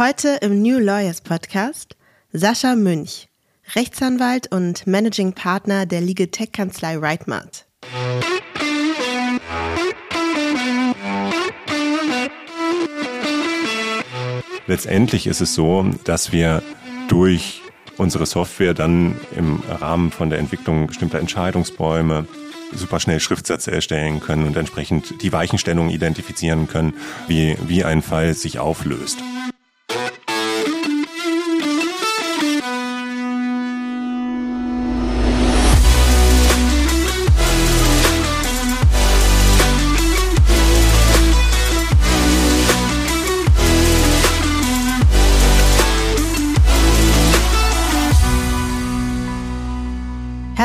Heute im New Lawyers Podcast Sascha Münch, Rechtsanwalt und Managing Partner der Legal Tech Kanzlei Rightmart. Letztendlich ist es so, dass wir durch unsere Software dann im Rahmen von der Entwicklung bestimmter Entscheidungsbäume super schnell Schriftsätze erstellen können und entsprechend die Weichenstellungen identifizieren können, wie, wie ein Fall sich auflöst.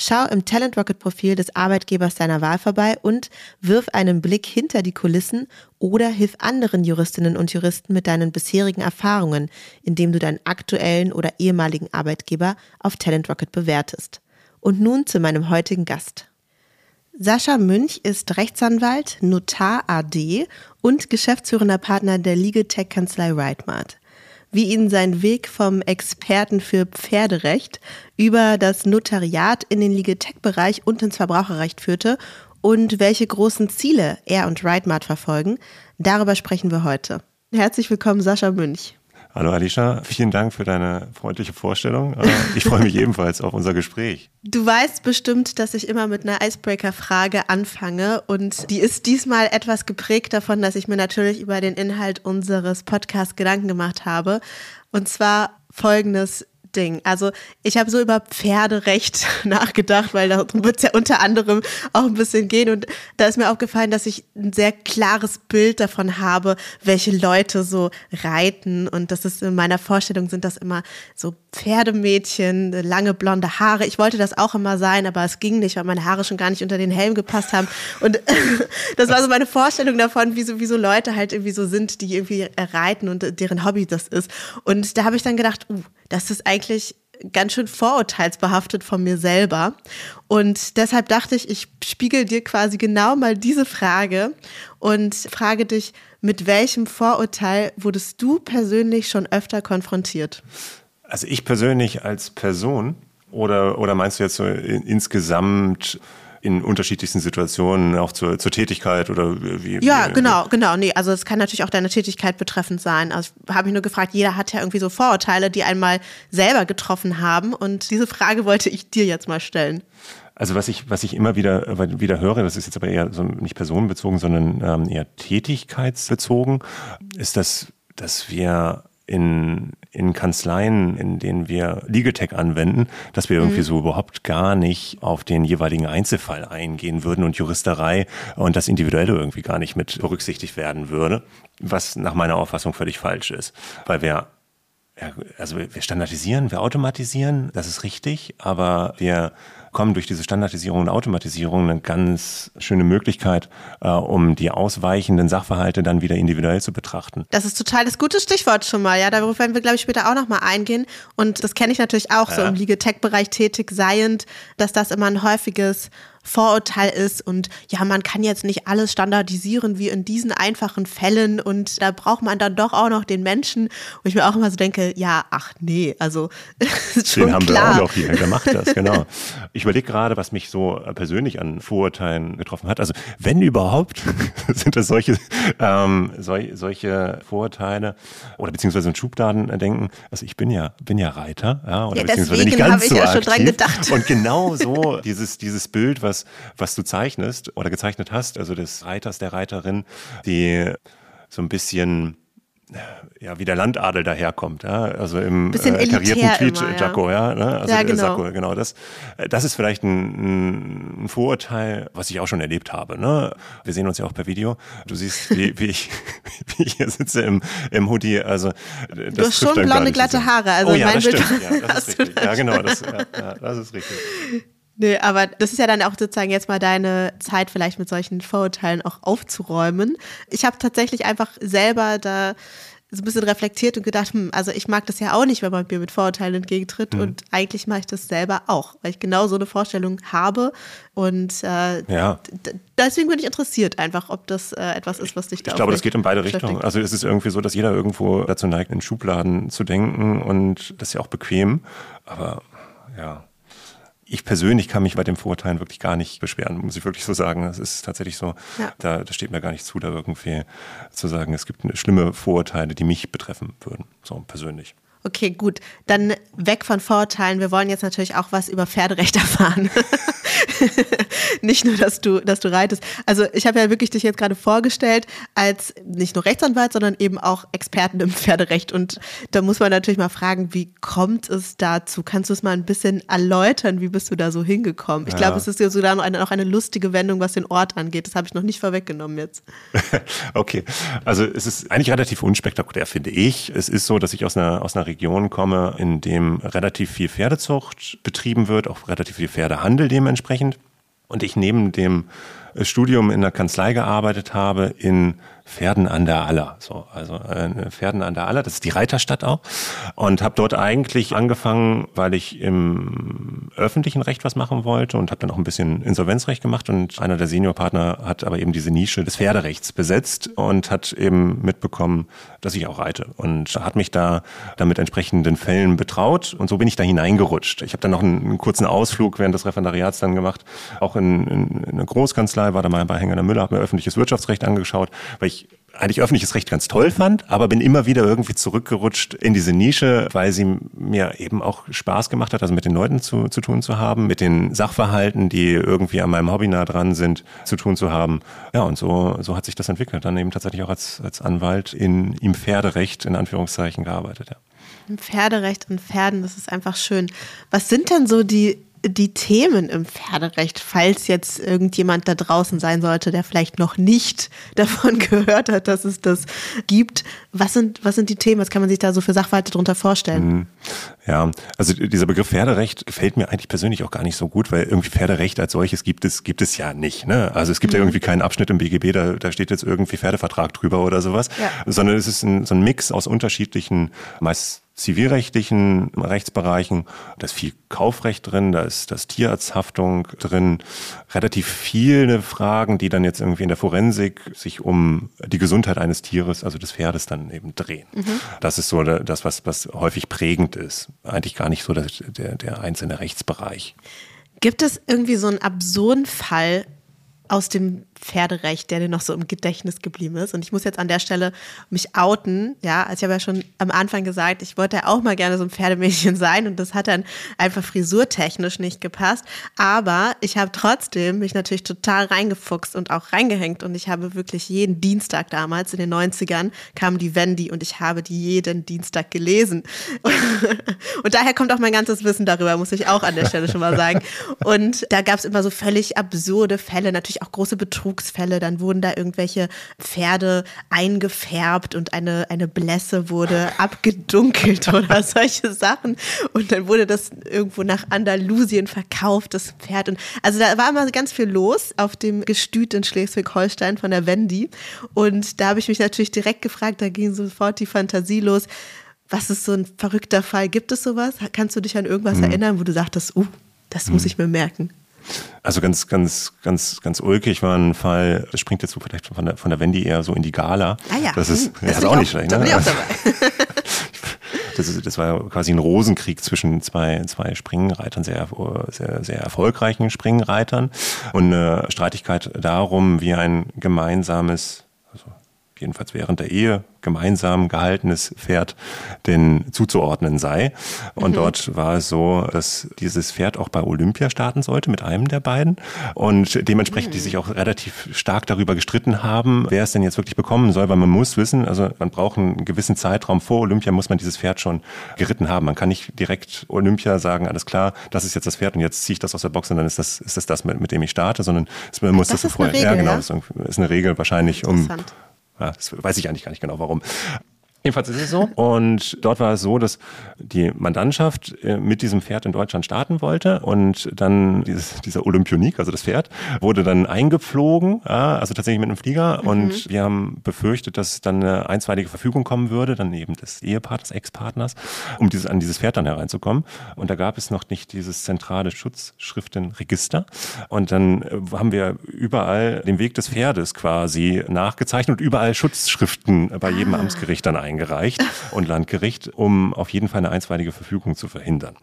Schau im Talent Rocket Profil des Arbeitgebers deiner Wahl vorbei und wirf einen Blick hinter die Kulissen oder hilf anderen Juristinnen und Juristen mit deinen bisherigen Erfahrungen, indem du deinen aktuellen oder ehemaligen Arbeitgeber auf Talent Rocket bewertest. Und nun zu meinem heutigen Gast. Sascha Münch ist Rechtsanwalt, Notar AD und geschäftsführender Partner der Legal Tech Kanzlei Rightmart wie ihn sein Weg vom Experten für Pferderecht über das Notariat in den Legal-Tech-Bereich und ins Verbraucherrecht führte und welche großen Ziele er und Rightmart verfolgen. Darüber sprechen wir heute. Herzlich willkommen, Sascha Münch. Hallo Alicia, vielen Dank für deine freundliche Vorstellung. Äh, ich freue mich ebenfalls auf unser Gespräch. Du weißt bestimmt, dass ich immer mit einer Icebreaker-Frage anfange und die ist diesmal etwas geprägt davon, dass ich mir natürlich über den Inhalt unseres Podcasts Gedanken gemacht habe. Und zwar folgendes Ding. Also ich habe so über Pferderecht nachgedacht, weil darum wird es ja unter anderem auch ein bisschen gehen. Und da ist mir aufgefallen, dass ich ein sehr klares Bild davon habe, welche Leute so reiten. Und das ist in meiner Vorstellung sind das immer so Pferdemädchen, lange blonde Haare. Ich wollte das auch immer sein, aber es ging nicht, weil meine Haare schon gar nicht unter den Helm gepasst haben. Und das war so meine Vorstellung davon, wie so, wie so Leute halt irgendwie so sind, die irgendwie reiten und deren Hobby das ist. Und da habe ich dann gedacht, uh, das ist eigentlich ganz schön vorurteilsbehaftet von mir selber. Und deshalb dachte ich, ich spiegel dir quasi genau mal diese Frage und frage dich, mit welchem Vorurteil wurdest du persönlich schon öfter konfrontiert? Also ich persönlich als Person oder, oder meinst du jetzt so insgesamt in unterschiedlichsten Situationen auch zur, zur Tätigkeit oder wie? Ja, wie, genau, genau. Nee, also es kann natürlich auch deine Tätigkeit betreffend sein. Also habe ich nur gefragt, jeder hat ja irgendwie so Vorurteile, die einmal selber getroffen haben. Und diese Frage wollte ich dir jetzt mal stellen. Also was ich, was ich immer wieder, wieder höre, das ist jetzt aber eher so nicht personenbezogen, sondern ähm, eher tätigkeitsbezogen, ist, dass, dass wir in, in Kanzleien, in denen wir Legal Tech anwenden, dass wir irgendwie mhm. so überhaupt gar nicht auf den jeweiligen Einzelfall eingehen würden und Juristerei und das Individuelle irgendwie gar nicht mit berücksichtigt werden würde, was nach meiner Auffassung völlig falsch ist, weil wir also wir standardisieren, wir automatisieren, das ist richtig, aber wir kommen durch diese Standardisierung und Automatisierung eine ganz schöne Möglichkeit, äh, um die ausweichenden Sachverhalte dann wieder individuell zu betrachten. Das ist total das gute Stichwort schon mal, ja. Darauf werden wir, glaube ich, später auch nochmal eingehen. Und das kenne ich natürlich auch ja. so im Legal-Tech-Bereich tätig seiend, dass das immer ein häufiges Vorurteil ist und ja, man kann jetzt nicht alles standardisieren wie in diesen einfachen Fällen und da braucht man dann doch auch noch den Menschen, wo ich mir auch immer so denke, ja, ach nee, also ist schon Den haben klar. wir auch noch hier, der macht das, genau. Ich überlege gerade, was mich so persönlich an Vorurteilen getroffen hat. Also wenn überhaupt, sind das solche, ähm, sol solche Vorurteile oder beziehungsweise ein Schubladendenken. Also ich bin ja, bin ja Reiter, ja, oder ja, beziehungsweise nicht ganz ich so ja aktiv. schon dran gedacht. Und genau so dieses, dieses Bild, was, was du zeichnest oder gezeichnet hast, also des Reiters, der Reiterin, die so ein bisschen ja, wie der Landadel daherkommt, ja, also im äh, karierten Tweet-Jacko, ja. ja, ne? also ja, genau. Sakko, genau das. Das ist vielleicht ein, ein, Vorurteil, was ich auch schon erlebt habe. Ne? Wir sehen uns ja auch per Video. Du siehst, wie, wie, ich, wie ich hier sitze im, im Hoodie. Also das du hast schon blonde, glatte Haare. Also oh ja, mein das Bild stimmt. Ja, das ist richtig. Ja, genau, das, ja, das ist richtig. Nee, aber das ist ja dann auch sozusagen jetzt mal deine Zeit, vielleicht mit solchen Vorurteilen auch aufzuräumen. Ich habe tatsächlich einfach selber da so ein bisschen reflektiert und gedacht, hm, also ich mag das ja auch nicht, wenn man mir mit Vorurteilen entgegentritt mhm. und eigentlich mache ich das selber auch, weil ich genau so eine Vorstellung habe und äh, ja. deswegen bin ich interessiert einfach, ob das äh, etwas ist, was dich da Ich glaube, das geht in beide Richtungen. Also es ist irgendwie so, dass jeder irgendwo dazu neigt, in Schubladen zu denken und das ist ja auch bequem, aber ja, ich persönlich kann mich bei dem Vorurteilen wirklich gar nicht beschweren, muss ich wirklich so sagen. Das ist tatsächlich so, ja. da, da steht mir gar nicht zu, da irgendwie zu sagen, es gibt schlimme Vorurteile, die mich betreffen würden, so persönlich. Okay, gut. Dann weg von Vorurteilen. Wir wollen jetzt natürlich auch was über Pferderecht erfahren. nicht nur, dass du, dass du reitest. Also ich habe ja wirklich dich jetzt gerade vorgestellt als nicht nur Rechtsanwalt, sondern eben auch Experten im Pferderecht. Und da muss man natürlich mal fragen, wie kommt es dazu? Kannst du es mal ein bisschen erläutern? Wie bist du da so hingekommen? Ich ja. glaube, es ist ja sogar noch eine, noch eine lustige Wendung, was den Ort angeht. Das habe ich noch nicht vorweggenommen jetzt. okay, also es ist eigentlich relativ unspektakulär, finde ich. Es ist so, dass ich aus einer, aus einer Region komme, in dem relativ viel Pferdezucht betrieben wird, auch relativ viel Pferdehandel dementsprechend. Und ich neben dem Studium in der Kanzlei gearbeitet habe in Pferden an der Aller. So, also äh, Pferden an der Aller, das ist die Reiterstadt auch. Und habe dort eigentlich angefangen, weil ich im öffentlichen Recht was machen wollte und habe dann auch ein bisschen Insolvenzrecht gemacht. Und einer der Seniorpartner hat aber eben diese Nische des Pferderechts besetzt und hat eben mitbekommen, dass ich auch reite. Und hat mich da damit entsprechenden Fällen betraut. Und so bin ich da hineingerutscht. Ich habe dann noch einen, einen, kurzen Ausflug während des Referendariats dann gemacht, auch in, in, in eine Großkanzlei, war da mal bei Hänger Müller, habe mir öffentliches Wirtschaftsrecht angeschaut, weil ich eigentlich öffentliches Recht ganz toll fand, aber bin immer wieder irgendwie zurückgerutscht in diese Nische, weil sie mir eben auch Spaß gemacht hat, also mit den Leuten zu, zu tun zu haben, mit den Sachverhalten, die irgendwie an meinem Hobby nah dran sind, zu tun zu haben. Ja, und so, so hat sich das entwickelt. Dann eben tatsächlich auch als, als Anwalt in, im Pferderecht in Anführungszeichen gearbeitet, ja. Im Pferderecht und Pferden, das ist einfach schön. Was sind denn so die die Themen im Pferderecht, falls jetzt irgendjemand da draußen sein sollte, der vielleicht noch nicht davon gehört hat, dass es das gibt. Was sind, was sind die Themen? Was kann man sich da so für Sachverhalte darunter vorstellen? Mhm. Ja, also dieser Begriff Pferderecht gefällt mir eigentlich persönlich auch gar nicht so gut, weil irgendwie Pferderecht als solches gibt es, gibt es ja nicht. Ne? Also es gibt mhm. ja irgendwie keinen Abschnitt im BGB, da, da steht jetzt irgendwie Pferdevertrag drüber oder sowas, ja. sondern es ist ein, so ein Mix aus unterschiedlichen, meist zivilrechtlichen Rechtsbereichen. Da ist viel Kaufrecht drin, da ist das Tierarzthaftung drin, relativ viele Fragen, die dann jetzt irgendwie in der Forensik sich um die Gesundheit eines Tieres, also des Pferdes, dann eben drehen. Mhm. Das ist so das, was, was häufig prägend ist. Eigentlich gar nicht so der, der, der einzelne Rechtsbereich. Gibt es irgendwie so einen absurden Fall, aus dem Pferderecht, der dir noch so im Gedächtnis geblieben ist. Und ich muss jetzt an der Stelle mich outen. Ja, also ich habe ja schon am Anfang gesagt, ich wollte ja auch mal gerne so ein Pferdemädchen sein und das hat dann einfach frisurtechnisch nicht gepasst. Aber ich habe trotzdem mich natürlich total reingefuchst und auch reingehängt und ich habe wirklich jeden Dienstag damals in den 90ern kam die Wendy und ich habe die jeden Dienstag gelesen. Und daher kommt auch mein ganzes Wissen darüber, muss ich auch an der Stelle schon mal sagen. Und da gab es immer so völlig absurde Fälle, natürlich auch große Betrugsfälle. Dann wurden da irgendwelche Pferde eingefärbt und eine, eine Blässe wurde abgedunkelt oder solche Sachen. Und dann wurde das irgendwo nach Andalusien verkauft, das Pferd. Und also da war immer ganz viel los auf dem Gestüt in Schleswig-Holstein von der Wendy. Und da habe ich mich natürlich direkt gefragt, da ging sofort die Fantasie los. Was ist so ein verrückter Fall? Gibt es sowas? Kannst du dich an irgendwas mhm. erinnern, wo du sagtest, uh, das muss ich mir merken? Also ganz, ganz, ganz, ganz ulkig war ein Fall, das springt jetzt so vielleicht von der, von der Wendy eher so in die Gala. Ah ja. Das ist, hm, das ja, ist auch, auch nicht schlecht. Ne? Da bin ich auch dabei. das, ist, das war quasi ein Rosenkrieg zwischen zwei, zwei Springreitern, sehr, sehr, sehr erfolgreichen Springreitern und eine Streitigkeit darum, wie ein gemeinsames, jedenfalls während der Ehe gemeinsam gehaltenes Pferd denn zuzuordnen sei. Und mhm. dort war es so, dass dieses Pferd auch bei Olympia starten sollte mit einem der beiden. Und dementsprechend mhm. die sich auch relativ stark darüber gestritten haben, wer es denn jetzt wirklich bekommen soll, weil man muss wissen, also man braucht einen gewissen Zeitraum vor Olympia, muss man dieses Pferd schon geritten haben. Man kann nicht direkt Olympia sagen, alles klar, das ist jetzt das Pferd und jetzt ziehe ich das aus der Box und dann ist das, ist das das, mit, mit dem ich starte, sondern man muss das, das vorher. Regel, ja, genau, ja? das ist eine Regel wahrscheinlich, um ja, das weiß ich eigentlich gar nicht genau warum. Jedenfalls ist es so. Und dort war es so, dass die Mandantschaft äh, mit diesem Pferd in Deutschland starten wollte und dann dieses, dieser Olympionik, also das Pferd, wurde dann eingeflogen, also tatsächlich mit einem Flieger. Mhm. Und wir haben befürchtet, dass dann eine einstweilige Verfügung kommen würde, dann eben des Ehepartners, Ex-Partners, um dieses, an dieses Pferd dann hereinzukommen. Und da gab es noch nicht dieses zentrale Schutzschriftenregister. Und dann äh, haben wir überall den Weg des Pferdes quasi nachgezeichnet und überall Schutzschriften bei jedem ah. Amtsgericht dann eingetragen eingereicht und Landgericht, um auf jeden Fall eine einstweilige Verfügung zu verhindern.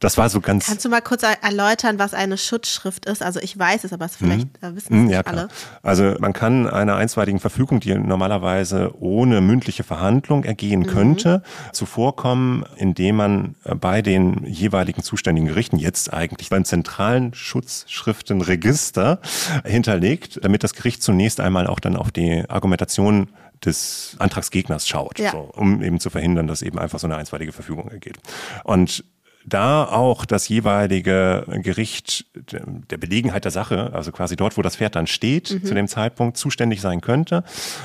Das war so ganz. Kannst du mal kurz erläutern, was eine Schutzschrift ist? Also ich weiß es, aber es vielleicht mhm. wissen es nicht ja, alle. Also man kann einer einstweiligen Verfügung, die normalerweise ohne mündliche Verhandlung ergehen mhm. könnte, zuvorkommen, indem man bei den jeweiligen zuständigen Gerichten, jetzt eigentlich beim zentralen Schutzschriftenregister hinterlegt, damit das Gericht zunächst einmal auch dann auf die Argumentation des Antragsgegners schaut, ja. so, um eben zu verhindern, dass eben einfach so eine einstweilige Verfügung ergeht. Und da auch das jeweilige Gericht der Belegenheit der Sache, also quasi dort, wo das Pferd dann steht, mhm. zu dem Zeitpunkt zuständig sein könnte,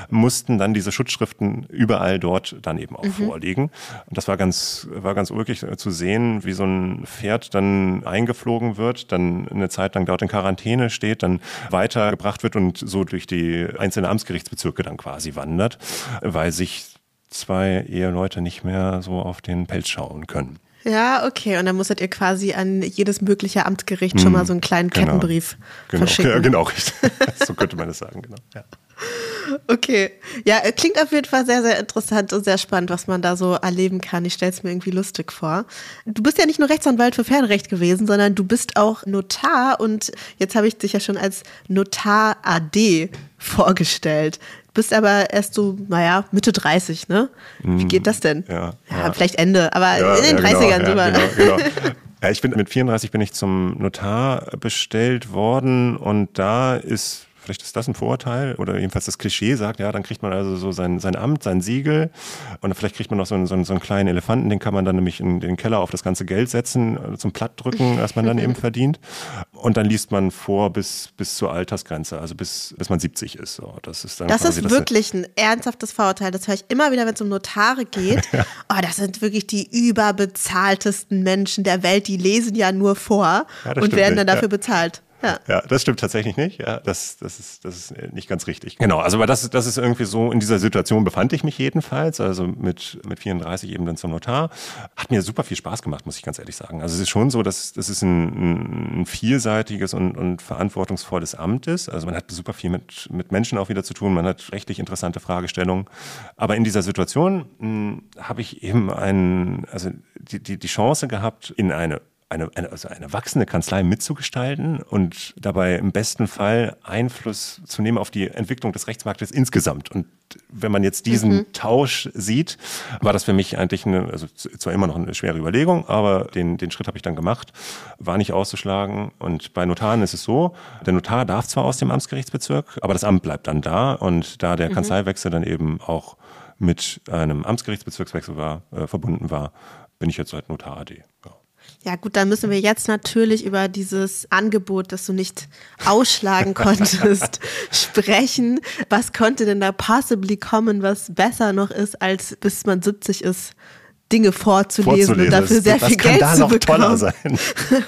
mussten dann diese Schutzschriften überall dort dann eben auch mhm. vorliegen. Und das war ganz, war ganz ulkig zu sehen, wie so ein Pferd dann eingeflogen wird, dann eine Zeit lang dort in Quarantäne steht, dann weitergebracht wird und so durch die einzelnen Amtsgerichtsbezirke dann quasi wandert, weil sich zwei Eheleute nicht mehr so auf den Pelz schauen können. Ja, okay. Und dann musstet ihr quasi an jedes mögliche Amtsgericht hm, schon mal so einen kleinen genau. Kettenbrief genau. verschicken. Ja, genau, richtig. so könnte man es sagen, genau. Ja. Okay. Ja, klingt auf jeden Fall sehr, sehr interessant und sehr spannend, was man da so erleben kann. Ich stelle es mir irgendwie lustig vor. Du bist ja nicht nur Rechtsanwalt für Pferderecht gewesen, sondern du bist auch Notar und jetzt habe ich dich ja schon als Notar AD vorgestellt bist aber erst so, naja, Mitte 30, ne? Wie mhm. geht das denn? Ja, ja, ja. vielleicht Ende, aber ja, in den 30ern genau, ja, genau, genau. Ich bin mit 34 bin ich zum Notar bestellt worden und da ist Vielleicht ist das ein Vorurteil oder jedenfalls das Klischee sagt, ja, dann kriegt man also so sein, sein Amt, sein Siegel und vielleicht kriegt man noch so einen, so, einen, so einen kleinen Elefanten, den kann man dann nämlich in den Keller auf das ganze Geld setzen, äh, zum Plattdrücken, was man dann eben verdient. Und dann liest man vor bis, bis zur Altersgrenze, also bis, bis man 70 ist. So, das ist, dann das ist das wirklich ein ernsthaftes Vorurteil. Das höre ich immer wieder, wenn es um Notare geht. ja. Oh, das sind wirklich die überbezahltesten Menschen der Welt. Die lesen ja nur vor ja, und werden dann dafür ja. bezahlt. Ja. ja, das stimmt tatsächlich nicht. Ja, das, das, ist, das ist nicht ganz richtig. Genau, also aber das, das ist irgendwie so, in dieser Situation befand ich mich jedenfalls, also mit, mit 34 eben dann zum Notar. Hat mir super viel Spaß gemacht, muss ich ganz ehrlich sagen. Also es ist schon so, dass das ist ein, ein vielseitiges und, und verantwortungsvolles Amt ist. Also man hat super viel mit, mit Menschen auch wieder zu tun, man hat rechtlich interessante Fragestellungen. Aber in dieser Situation habe ich eben einen, also die, die, die Chance gehabt, in eine eine, eine, also eine wachsende Kanzlei mitzugestalten und dabei im besten Fall Einfluss zu nehmen auf die Entwicklung des Rechtsmarktes insgesamt. Und wenn man jetzt diesen mhm. Tausch sieht, war das für mich eigentlich eine, also zwar immer noch eine schwere Überlegung, aber den, den Schritt habe ich dann gemacht, war nicht auszuschlagen. Und bei Notaren ist es so, der Notar darf zwar aus dem Amtsgerichtsbezirk, aber das Amt bleibt dann da. Und da der mhm. Kanzleiwechsel dann eben auch mit einem Amtsgerichtsbezirkswechsel war, äh, verbunden war, bin ich jetzt seit Notar AD. Ja. Gut, dann müssen wir jetzt natürlich über dieses Angebot, das du nicht ausschlagen konntest, sprechen. Was könnte denn da possibly kommen, was besser noch ist, als bis man 70 ist? Dinge vorzulesen, vorzulesen. und dafür sehr viel Geld zu bekommen. Was kann da noch toller sein?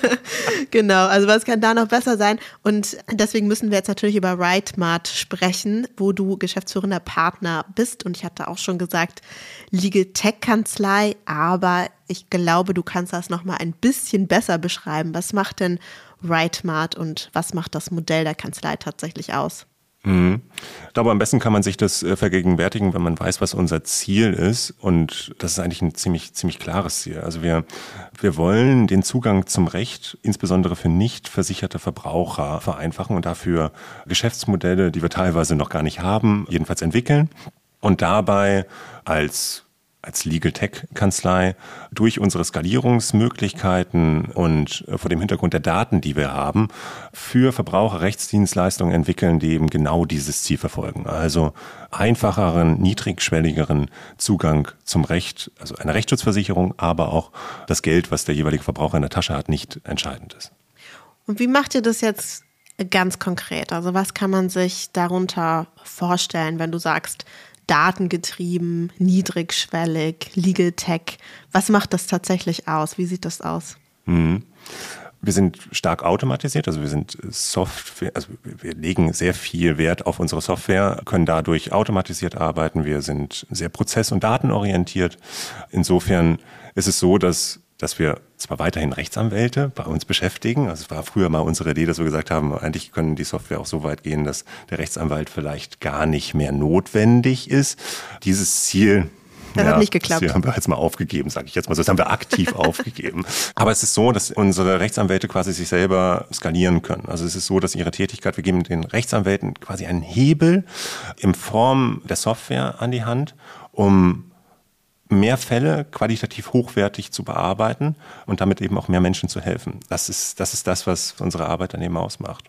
genau, also was kann da noch besser sein? Und deswegen müssen wir jetzt natürlich über RightMart sprechen, wo du geschäftsführender Partner bist. Und ich hatte auch schon gesagt, Legal Tech Kanzlei, aber ich glaube, du kannst das noch mal ein bisschen besser beschreiben. Was macht denn RightMart und was macht das Modell der Kanzlei tatsächlich aus? Mhm. Ich glaube, am besten kann man sich das äh, vergegenwärtigen, wenn man weiß, was unser Ziel ist. Und das ist eigentlich ein ziemlich, ziemlich klares Ziel. Also wir, wir wollen den Zugang zum Recht, insbesondere für nicht versicherte Verbraucher, vereinfachen und dafür Geschäftsmodelle, die wir teilweise noch gar nicht haben, jedenfalls entwickeln. Und dabei als als Legal Tech Kanzlei durch unsere Skalierungsmöglichkeiten und äh, vor dem Hintergrund der Daten, die wir haben, für Verbraucherrechtsdienstleistungen entwickeln, die eben genau dieses Ziel verfolgen. Also einfacheren, niedrigschwelligeren Zugang zum Recht, also eine Rechtsschutzversicherung, aber auch das Geld, was der jeweilige Verbraucher in der Tasche hat, nicht entscheidend ist. Und wie macht ihr das jetzt ganz konkret? Also was kann man sich darunter vorstellen, wenn du sagst, datengetrieben, niedrigschwellig, Legal Tech. Was macht das tatsächlich aus? Wie sieht das aus? Mhm. Wir sind stark automatisiert, also wir sind Software, also wir legen sehr viel Wert auf unsere Software, können dadurch automatisiert arbeiten. Wir sind sehr prozess- und datenorientiert. Insofern ist es so, dass dass wir zwar weiterhin Rechtsanwälte bei uns beschäftigen. Also es war früher mal unsere Idee, dass wir gesagt haben, eigentlich können die Software auch so weit gehen, dass der Rechtsanwalt vielleicht gar nicht mehr notwendig ist. Dieses Ziel das ja, hat nicht geklappt. Das haben wir jetzt mal aufgegeben, sage ich jetzt mal. Das haben wir aktiv aufgegeben. Aber es ist so, dass unsere Rechtsanwälte quasi sich selber skalieren können. Also es ist so, dass ihre Tätigkeit, wir geben den Rechtsanwälten quasi einen Hebel in Form der Software an die Hand, um mehr Fälle qualitativ hochwertig zu bearbeiten und damit eben auch mehr Menschen zu helfen. Das ist das, ist das was unsere Arbeit dann eben ausmacht.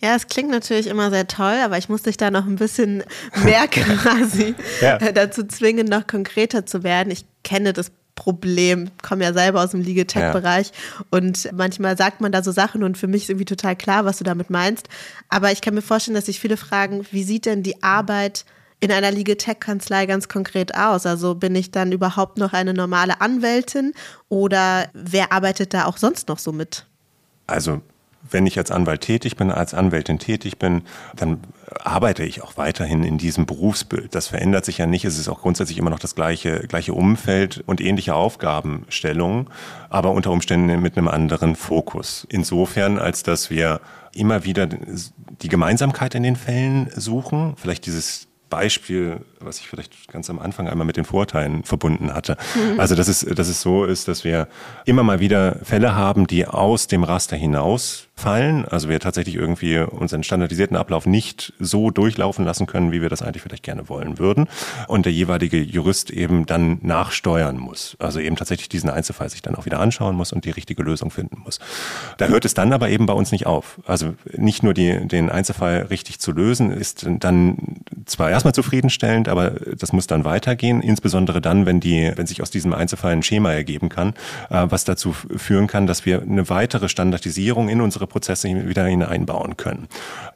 Ja, es klingt natürlich immer sehr toll, aber ich muss dich da noch ein bisschen mehr quasi ja. dazu zwingen, noch konkreter zu werden. Ich kenne das Problem, komme ja selber aus dem Legal-Tech-Bereich ja. und manchmal sagt man da so Sachen und für mich ist irgendwie total klar, was du damit meinst. Aber ich kann mir vorstellen, dass sich viele fragen, wie sieht denn die Arbeit in einer Legal-Tech-Kanzlei ganz konkret aus? Also bin ich dann überhaupt noch eine normale Anwältin oder wer arbeitet da auch sonst noch so mit? Also wenn ich als Anwalt tätig bin, als Anwältin tätig bin, dann arbeite ich auch weiterhin in diesem Berufsbild. Das verändert sich ja nicht. Es ist auch grundsätzlich immer noch das gleiche, gleiche Umfeld und ähnliche Aufgabenstellungen, aber unter Umständen mit einem anderen Fokus. Insofern, als dass wir immer wieder die Gemeinsamkeit in den Fällen suchen, vielleicht dieses Beispiel, was ich vielleicht ganz am Anfang einmal mit den Vorteilen verbunden hatte. Mhm. Also, dass es, dass es so ist, dass wir immer mal wieder Fälle haben, die aus dem Raster hinaus fallen. Also wir tatsächlich irgendwie unseren standardisierten Ablauf nicht so durchlaufen lassen können, wie wir das eigentlich vielleicht gerne wollen würden. Und der jeweilige Jurist eben dann nachsteuern muss. Also eben tatsächlich diesen Einzelfall sich dann auch wieder anschauen muss und die richtige Lösung finden muss. Da hört es dann aber eben bei uns nicht auf. Also nicht nur die, den Einzelfall richtig zu lösen, ist dann zwar erstmal zufriedenstellend, aber das muss dann weitergehen, insbesondere dann, wenn die, wenn sich aus diesem Einzelfall ein Schema ergeben kann, äh, was dazu führen kann, dass wir eine weitere Standardisierung in unsere Prozesse wieder hineinbauen können.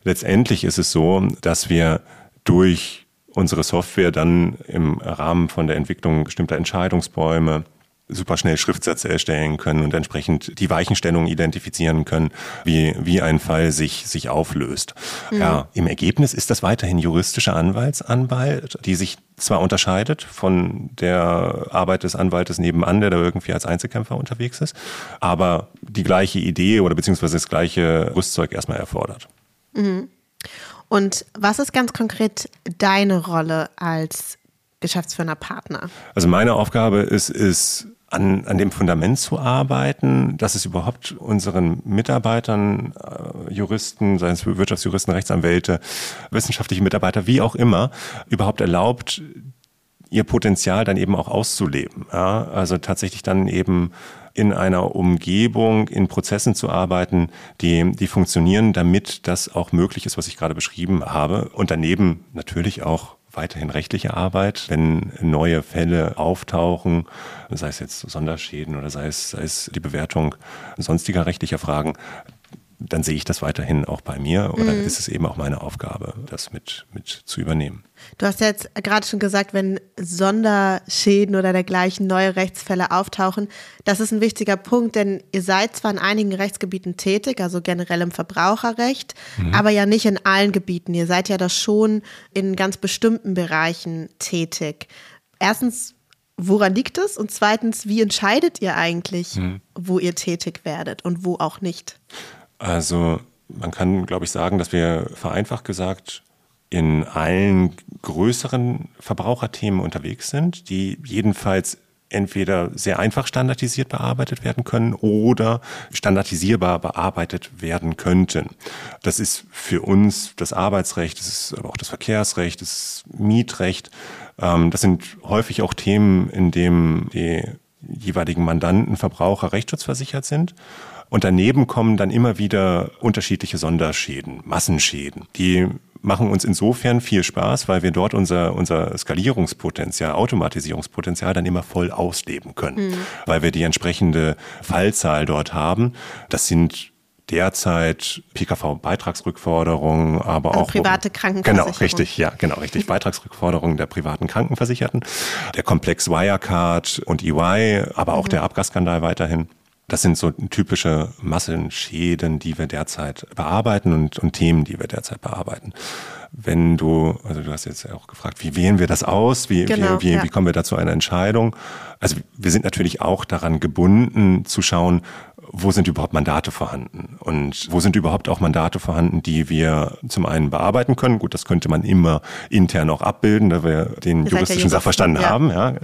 Letztendlich ist es so, dass wir durch unsere Software dann im Rahmen von der Entwicklung bestimmter Entscheidungsbäume super schnell Schriftsätze erstellen können und entsprechend die Weichenstellungen identifizieren können, wie, wie ein Fall sich, sich auflöst. Mhm. Ja, im Ergebnis ist das weiterhin juristische Anwaltsanwalt, die sich zwar unterscheidet von der Arbeit des Anwaltes nebenan, der da irgendwie als Einzelkämpfer unterwegs ist, aber die gleiche Idee oder beziehungsweise das gleiche Rüstzeug erstmal erfordert. Mhm. Und was ist ganz konkret deine Rolle als geschäftsführender Partner? Also meine Aufgabe ist, ist an, an dem Fundament zu arbeiten, dass es überhaupt unseren Mitarbeitern, äh, Juristen, seien es Wirtschaftsjuristen, Rechtsanwälte, wissenschaftliche Mitarbeiter, wie auch immer, überhaupt erlaubt, ihr Potenzial dann eben auch auszuleben. Ja? Also tatsächlich dann eben in einer Umgebung, in Prozessen zu arbeiten, die, die funktionieren, damit das auch möglich ist, was ich gerade beschrieben habe. Und daneben natürlich auch weiterhin rechtliche Arbeit, wenn neue Fälle auftauchen, sei es jetzt Sonderschäden oder sei es, sei es die Bewertung sonstiger rechtlicher Fragen, dann sehe ich das weiterhin auch bei mir oder mhm. ist es eben auch meine Aufgabe, das mit, mit zu übernehmen. Du hast jetzt gerade schon gesagt, wenn Sonderschäden oder dergleichen neue Rechtsfälle auftauchen, das ist ein wichtiger Punkt, denn ihr seid zwar in einigen Rechtsgebieten tätig, also generell im Verbraucherrecht, mhm. aber ja nicht in allen Gebieten. Ihr seid ja da schon in ganz bestimmten Bereichen tätig. Erstens, woran liegt es? Und zweitens, wie entscheidet ihr eigentlich, mhm. wo ihr tätig werdet und wo auch nicht? Also man kann, glaube ich, sagen, dass wir vereinfacht gesagt in allen größeren Verbraucherthemen unterwegs sind, die jedenfalls entweder sehr einfach standardisiert bearbeitet werden können oder standardisierbar bearbeitet werden könnten. Das ist für uns das Arbeitsrecht, das ist aber auch das Verkehrsrecht, das Mietrecht. Ähm, das sind häufig auch Themen, in denen die jeweiligen Mandanten Verbraucher rechtsschutzversichert sind. Und daneben kommen dann immer wieder unterschiedliche Sonderschäden, Massenschäden, die machen uns insofern viel Spaß, weil wir dort unser, unser Skalierungspotenzial, Automatisierungspotenzial dann immer voll ausleben können, mhm. weil wir die entsprechende Fallzahl dort haben. Das sind derzeit PKV-Beitragsrückforderungen, aber also auch private Krankenversicherung. Genau, richtig, ja, genau, richtig. Beitragsrückforderungen der privaten Krankenversicherten, der Komplex Wirecard und EY, aber auch mhm. der Abgasskandal weiterhin. Das sind so typische Massenschäden, die wir derzeit bearbeiten und, und Themen, die wir derzeit bearbeiten. Wenn du, also du hast jetzt auch gefragt, wie wählen wir das aus? Wie, genau, wie, wie, ja. wie kommen wir da zu einer Entscheidung? Also wir sind natürlich auch daran gebunden zu schauen, wo sind überhaupt Mandate vorhanden und wo sind überhaupt auch Mandate vorhanden, die wir zum einen bearbeiten können. Gut, das könnte man immer intern auch abbilden, da wir den juristischen Sachverstand ja. haben, ja.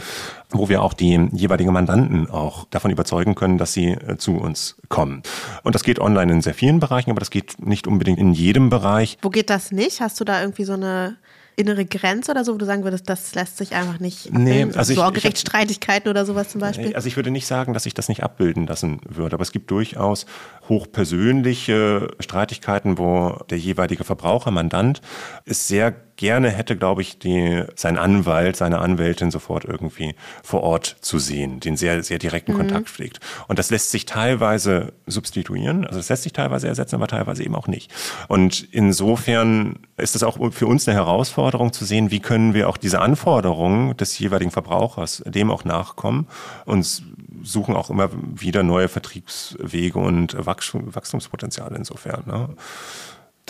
wo wir auch die jeweiligen Mandanten auch davon überzeugen können, dass sie äh, zu uns kommen. Und das geht online in sehr vielen Bereichen, aber das geht nicht unbedingt in jedem Bereich. Wo geht das nicht? Hast du da irgendwie so eine innere Grenze oder so, wo du sagen würdest, das lässt sich einfach nicht nee, also Sorgerechtsstreitigkeiten oder sowas zum Beispiel? Also ich würde nicht sagen, dass ich das nicht abbilden lassen würde, aber es gibt durchaus hochpersönliche Streitigkeiten, wo der jeweilige Verbraucher, Mandant, es sehr gerne hätte, glaube ich, die, sein Anwalt, seine Anwältin sofort irgendwie vor Ort zu sehen, den sehr, sehr direkten mhm. Kontakt pflegt. Und das lässt sich teilweise substituieren, also es lässt sich teilweise ersetzen, aber teilweise eben auch nicht. Und insofern ist es auch für uns eine Herausforderung zu sehen, wie können wir auch diese Anforderungen des jeweiligen Verbrauchers dem auch nachkommen und suchen auch immer wieder neue Vertriebswege und Wachstumspotenziale insofern. Ne?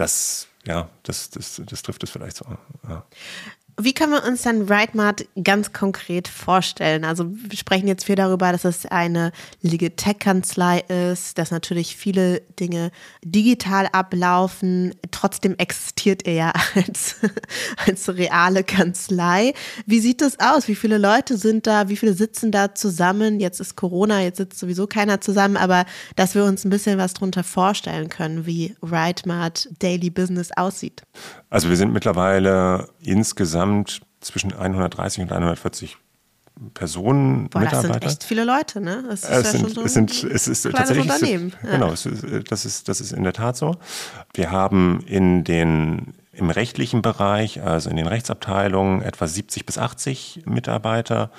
Das ja, das, das, das trifft es vielleicht so. Ja. Wie können wir uns dann RideMart ganz konkret vorstellen? Also wir sprechen jetzt viel darüber, dass es eine Tech-Kanzlei ist, dass natürlich viele Dinge digital ablaufen. Trotzdem existiert er ja als, als reale Kanzlei. Wie sieht das aus? Wie viele Leute sind da? Wie viele sitzen da zusammen? Jetzt ist Corona, jetzt sitzt sowieso keiner zusammen, aber dass wir uns ein bisschen was darunter vorstellen können, wie RideMart Daily Business aussieht. Also wir sind mittlerweile insgesamt zwischen 130 und 140 Personen, Boah, Mitarbeiter. Das sind echt viele Leute, ne? Das ist es ja sind, schon so es sind, es ist tatsächlich, Unternehmen. Ja. Genau, ist, das, ist, das ist in der Tat so. Wir haben in den im rechtlichen Bereich, also in den Rechtsabteilungen, etwa 70 bis 80 Mitarbeiter.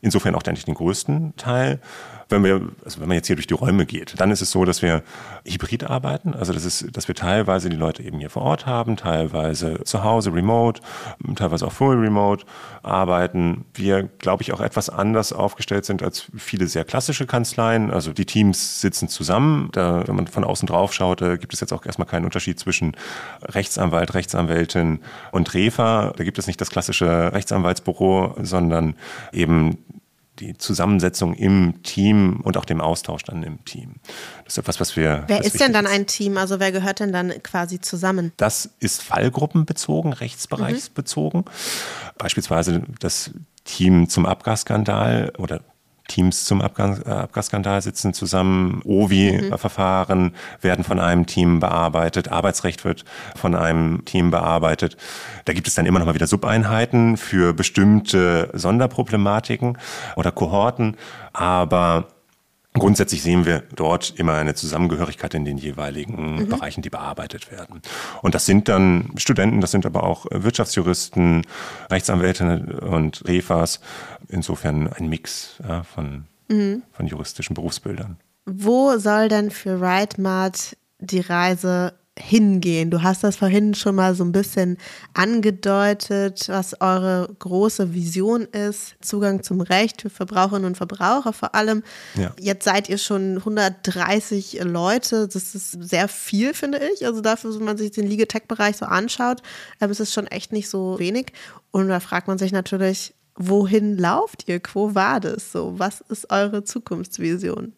Insofern auch eigentlich den größten Teil. Wenn wir, also wenn man jetzt hier durch die Räume geht, dann ist es so, dass wir hybrid arbeiten. Also das ist, dass wir teilweise die Leute eben hier vor Ort haben, teilweise zu Hause remote, teilweise auch full remote arbeiten. Wir, glaube ich, auch etwas anders aufgestellt sind als viele sehr klassische Kanzleien. Also die Teams sitzen zusammen. Da, wenn man von außen drauf schaut, gibt es jetzt auch erstmal keinen Unterschied zwischen Rechtsanwalt, Rechtsanwältin und Refa. Da gibt es nicht das klassische Rechtsanwaltsbüro, sondern eben die Zusammensetzung im Team und auch dem Austausch dann im Team. Das ist etwas, was wir. Wer ist denn dann ein Team? Also wer gehört denn dann quasi zusammen? Das ist fallgruppenbezogen, rechtsbereichsbezogen. Mhm. Beispielsweise das Team zum Abgasskandal oder Teams zum Abgas, äh, Abgasskandal sitzen zusammen, OVI-Verfahren mhm. werden von einem Team bearbeitet, Arbeitsrecht wird von einem Team bearbeitet. Da gibt es dann immer noch mal wieder Subeinheiten für bestimmte Sonderproblematiken oder Kohorten, aber Grundsätzlich sehen wir dort immer eine Zusammengehörigkeit in den jeweiligen mhm. Bereichen, die bearbeitet werden. Und das sind dann Studenten, das sind aber auch Wirtschaftsjuristen, Rechtsanwälte und Refas. Insofern ein Mix ja, von, mhm. von juristischen Berufsbildern. Wo soll denn für RideMart die Reise hingehen? Du hast das vorhin schon mal so ein bisschen angedeutet, was eure große Vision ist. Zugang zum Recht für Verbraucherinnen und Verbraucher vor allem. Ja. Jetzt seid ihr schon 130 Leute. Das ist sehr viel, finde ich. Also dafür, wenn man sich den Legal-Tech-Bereich so anschaut, ähm, ist es schon echt nicht so wenig. Und da fragt man sich natürlich, wohin lauft ihr? Wo war das so? Was ist eure Zukunftsvision?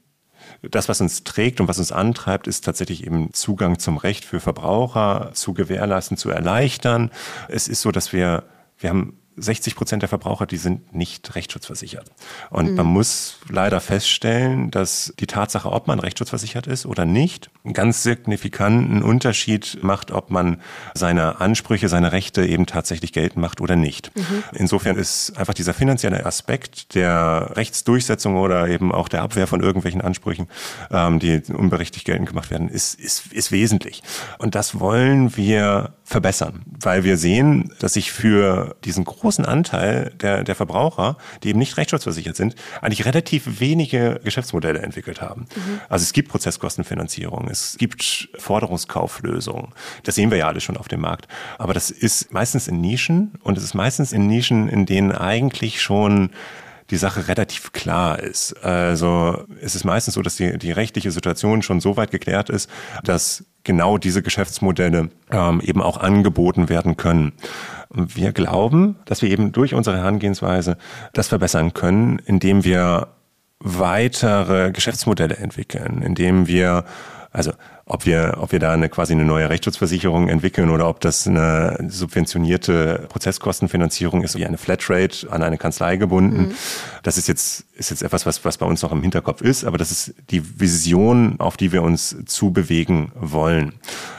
Das, was uns trägt und was uns antreibt, ist tatsächlich eben Zugang zum Recht für Verbraucher zu gewährleisten, zu erleichtern. Es ist so, dass wir, wir haben 60 Prozent der Verbraucher, die sind nicht rechtsschutzversichert. Und mhm. man muss leider feststellen, dass die Tatsache, ob man rechtsschutzversichert ist oder nicht, einen ganz signifikanten Unterschied macht, ob man seine Ansprüche, seine Rechte eben tatsächlich geltend macht oder nicht. Mhm. Insofern ist einfach dieser finanzielle Aspekt der Rechtsdurchsetzung oder eben auch der Abwehr von irgendwelchen Ansprüchen, ähm, die unberechtigt geltend gemacht werden, ist, ist, ist wesentlich. Und das wollen wir verbessern. weil wir sehen, dass sich für diesen großen Anteil der, der Verbraucher, die eben nicht rechtsschutzversichert sind, eigentlich relativ wenige Geschäftsmodelle entwickelt haben. Mhm. Also es gibt Prozesskostenfinanzierung, es gibt Forderungskauflösungen. Das sehen wir ja alle schon auf dem Markt. Aber das ist meistens in Nischen und es ist meistens in Nischen, in denen eigentlich schon die Sache relativ klar ist. Also es ist meistens so, dass die, die rechtliche Situation schon so weit geklärt ist, dass genau diese Geschäftsmodelle ähm, eben auch angeboten werden können. Wir glauben, dass wir eben durch unsere Herangehensweise das verbessern können, indem wir weitere Geschäftsmodelle entwickeln, indem wir also ob wir, ob wir da eine quasi eine neue Rechtsschutzversicherung entwickeln oder ob das eine subventionierte Prozesskostenfinanzierung ist, wie eine Flatrate an eine Kanzlei gebunden. Mhm. Das ist jetzt, ist jetzt etwas, was, was bei uns noch im Hinterkopf ist, aber das ist die Vision, auf die wir uns zubewegen wollen.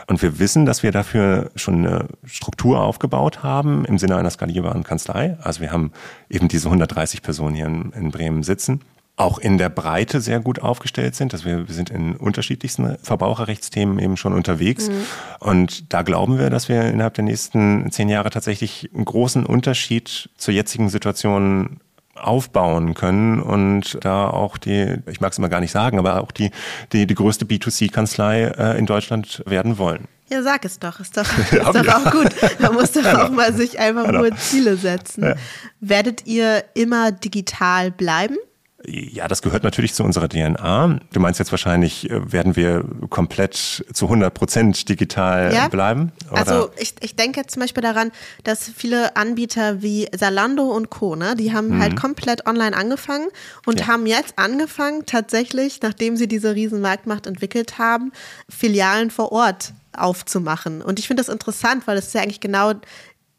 Und wir wissen, dass wir dafür schon eine Struktur aufgebaut haben im Sinne einer skalierbaren Kanzlei. Also wir haben eben diese 130 Personen hier in, in Bremen sitzen auch in der Breite sehr gut aufgestellt sind. Dass wir, wir sind in unterschiedlichsten Verbraucherrechtsthemen eben schon unterwegs. Mhm. Und da glauben wir, dass wir innerhalb der nächsten zehn Jahre tatsächlich einen großen Unterschied zur jetzigen Situation aufbauen können und da auch die, ich mag es immer gar nicht sagen, aber auch die, die, die größte B2C-Kanzlei äh, in Deutschland werden wollen. Ja, sag es doch. Ist doch, ist ja, doch auch gut. Man muss doch auch mal sich einfach genau. nur Ziele setzen. Ja. Werdet ihr immer digital bleiben? Ja, das gehört natürlich zu unserer DNA. Du meinst jetzt wahrscheinlich, äh, werden wir komplett zu 100 Prozent digital ja. bleiben? Oder? Also ich, ich denke zum Beispiel daran, dass viele Anbieter wie Zalando und Co., ne, die haben mhm. halt komplett online angefangen und ja. haben jetzt angefangen, tatsächlich, nachdem sie diese riesen Marktmacht entwickelt haben, Filialen vor Ort aufzumachen. Und ich finde das interessant, weil das ist ja eigentlich genau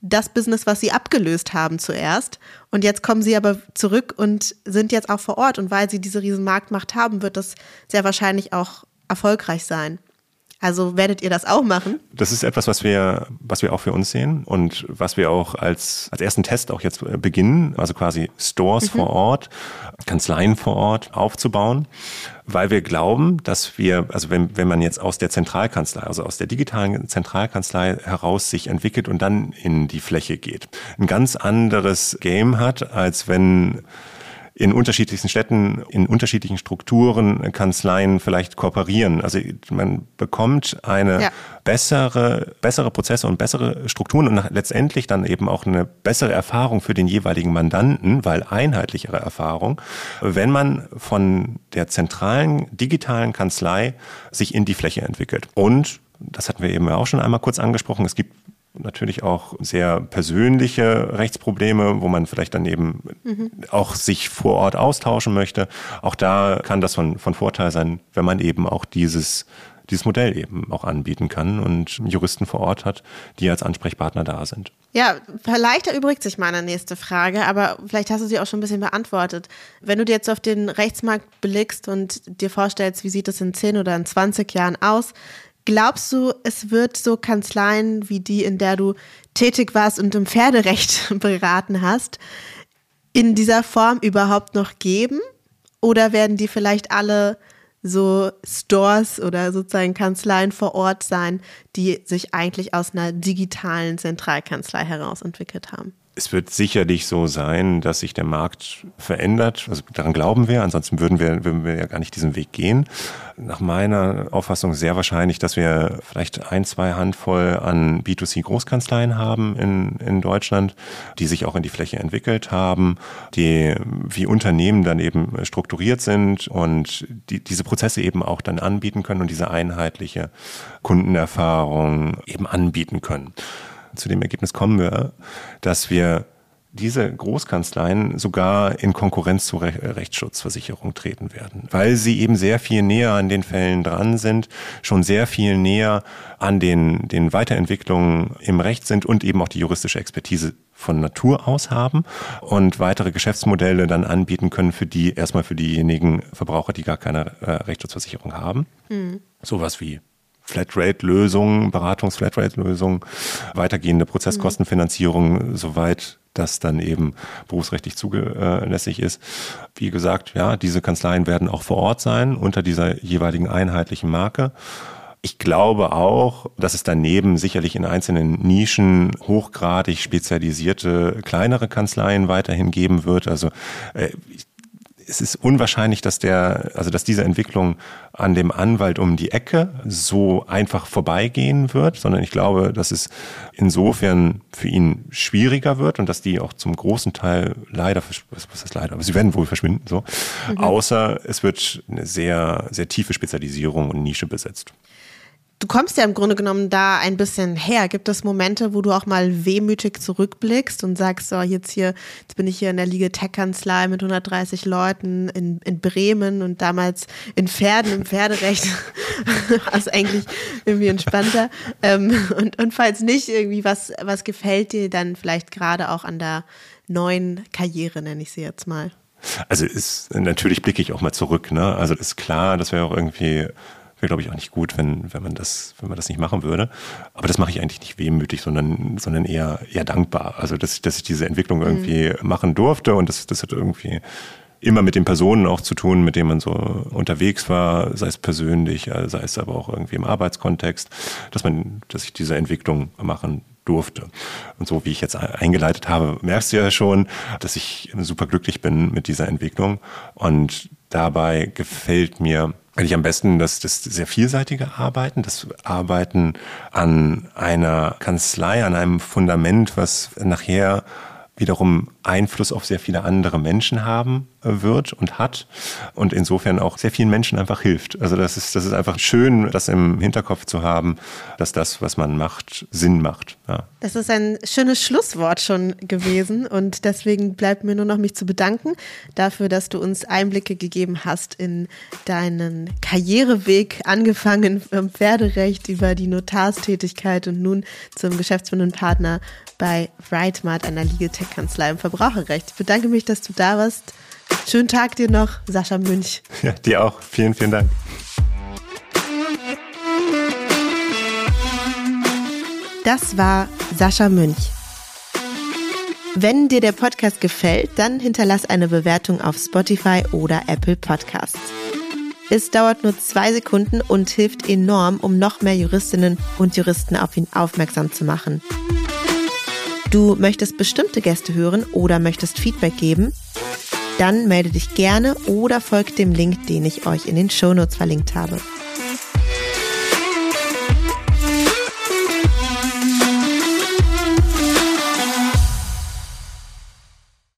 das Business, was sie abgelöst haben zuerst. Und jetzt kommen sie aber zurück und sind jetzt auch vor Ort. Und weil sie diese riesen Marktmacht haben, wird das sehr wahrscheinlich auch erfolgreich sein. Also werdet ihr das auch machen? Das ist etwas, was wir, was wir auch für uns sehen und was wir auch als, als ersten Test auch jetzt beginnen, also quasi Stores mhm. vor Ort, Kanzleien vor Ort aufzubauen, weil wir glauben, dass wir, also wenn, wenn man jetzt aus der Zentralkanzlei, also aus der digitalen Zentralkanzlei heraus sich entwickelt und dann in die Fläche geht, ein ganz anderes Game hat, als wenn in unterschiedlichsten Städten, in unterschiedlichen Strukturen, Kanzleien vielleicht kooperieren. Also man bekommt eine ja. bessere, bessere Prozesse und bessere Strukturen und letztendlich dann eben auch eine bessere Erfahrung für den jeweiligen Mandanten, weil einheitlichere Erfahrung, wenn man von der zentralen digitalen Kanzlei sich in die Fläche entwickelt. Und das hatten wir eben auch schon einmal kurz angesprochen. Es gibt natürlich auch sehr persönliche Rechtsprobleme, wo man vielleicht dann eben mhm. auch sich vor Ort austauschen möchte. Auch da kann das von, von Vorteil sein, wenn man eben auch dieses dieses Modell eben auch anbieten kann und Juristen vor Ort hat, die als Ansprechpartner da sind. Ja, vielleicht erübrigt sich meine nächste Frage, aber vielleicht hast du sie auch schon ein bisschen beantwortet. Wenn du dir jetzt auf den Rechtsmarkt blickst und dir vorstellst, wie sieht es in 10 oder in 20 Jahren aus, Glaubst du, es wird so Kanzleien wie die, in der du tätig warst und im Pferderecht beraten hast, in dieser Form überhaupt noch geben? Oder werden die vielleicht alle so Stores oder sozusagen Kanzleien vor Ort sein, die sich eigentlich aus einer digitalen Zentralkanzlei heraus entwickelt haben? Es wird sicherlich so sein, dass sich der Markt verändert. Also daran glauben wir, ansonsten würden wir, würden wir ja gar nicht diesen Weg gehen. Nach meiner Auffassung sehr wahrscheinlich, dass wir vielleicht ein, zwei Handvoll an B2C-Großkanzleien haben in, in Deutschland, die sich auch in die Fläche entwickelt haben, die wie Unternehmen dann eben strukturiert sind und die, diese Prozesse eben auch dann anbieten können und diese einheitliche Kundenerfahrung eben anbieten können zu dem Ergebnis kommen wir, dass wir diese Großkanzleien sogar in Konkurrenz zur Rechtsschutzversicherung treten werden, weil sie eben sehr viel näher an den Fällen dran sind, schon sehr viel näher an den, den Weiterentwicklungen im Recht sind und eben auch die juristische Expertise von Natur aus haben und weitere Geschäftsmodelle dann anbieten können für die, erstmal für diejenigen Verbraucher, die gar keine äh, Rechtsschutzversicherung haben. Mhm. Sowas wie Flatrate-Lösungen, Beratungs-Flatrate-Lösungen, weitergehende Prozesskostenfinanzierung, soweit das dann eben berufsrechtlich zulässig ist. Wie gesagt, ja, diese Kanzleien werden auch vor Ort sein unter dieser jeweiligen einheitlichen Marke. Ich glaube auch, dass es daneben sicherlich in einzelnen Nischen hochgradig spezialisierte kleinere Kanzleien weiterhin geben wird. Also äh, es ist unwahrscheinlich, dass der, also dass diese Entwicklung an dem Anwalt um die Ecke so einfach vorbeigehen wird, sondern ich glaube, dass es insofern für ihn schwieriger wird und dass die auch zum großen Teil leider, was ist das leider, aber sie werden wohl verschwinden, so. Mhm. Außer es wird eine sehr, sehr tiefe Spezialisierung und Nische besetzt. Du kommst ja im Grunde genommen da ein bisschen her. Gibt es Momente, wo du auch mal wehmütig zurückblickst und sagst, so jetzt hier, jetzt bin ich hier in der Liga Tech-Kanzlei mit 130 Leuten in, in Bremen und damals in Pferden, im Pferderecht. was eigentlich irgendwie entspannter. Ähm, und, und falls nicht, irgendwie, was, was gefällt dir dann vielleicht gerade auch an der neuen Karriere, nenne ich sie jetzt mal? Also ist, natürlich blicke ich auch mal zurück, ne? Also ist klar, dass wir auch irgendwie Wäre, glaube ich, auch nicht gut, wenn, wenn, man das, wenn man das nicht machen würde. Aber das mache ich eigentlich nicht wehmütig, sondern, sondern eher, eher dankbar. Also, dass, dass ich diese Entwicklung irgendwie mhm. machen durfte und das, das hat irgendwie immer mit den Personen auch zu tun, mit denen man so unterwegs war, sei es persönlich, äh, sei es aber auch irgendwie im Arbeitskontext, dass man, dass ich diese Entwicklung machen durfte. Und so wie ich jetzt eingeleitet habe, merkst du ja schon, dass ich super glücklich bin mit dieser Entwicklung. Und dabei gefällt mir eigentlich am besten das, das sehr vielseitige Arbeiten, das Arbeiten an einer Kanzlei, an einem Fundament, was nachher wiederum Einfluss auf sehr viele andere Menschen haben äh, wird und hat und insofern auch sehr vielen Menschen einfach hilft. Also das ist, das ist einfach schön, das im Hinterkopf zu haben, dass das, was man macht, Sinn macht. Ja. Das ist ein schönes Schlusswort schon gewesen und deswegen bleibt mir nur noch mich zu bedanken dafür, dass du uns Einblicke gegeben hast in deinen Karriereweg, angefangen vom Pferderecht über die Notarstätigkeit und nun zum geschäftsführenden Partner bei Rightmart, einer Legal Tech Kanzlei im Verbraucherrecht. Ich bedanke mich, dass du da warst. Schönen Tag dir noch, Sascha Münch. Ja, dir auch. Vielen, vielen Dank. Das war Sascha Münch. Wenn dir der Podcast gefällt, dann hinterlass eine Bewertung auf Spotify oder Apple Podcasts. Es dauert nur zwei Sekunden und hilft enorm, um noch mehr Juristinnen und Juristen auf ihn aufmerksam zu machen. Du möchtest bestimmte Gäste hören oder möchtest Feedback geben? Dann melde dich gerne oder folgt dem Link, den ich euch in den Shownotes verlinkt habe.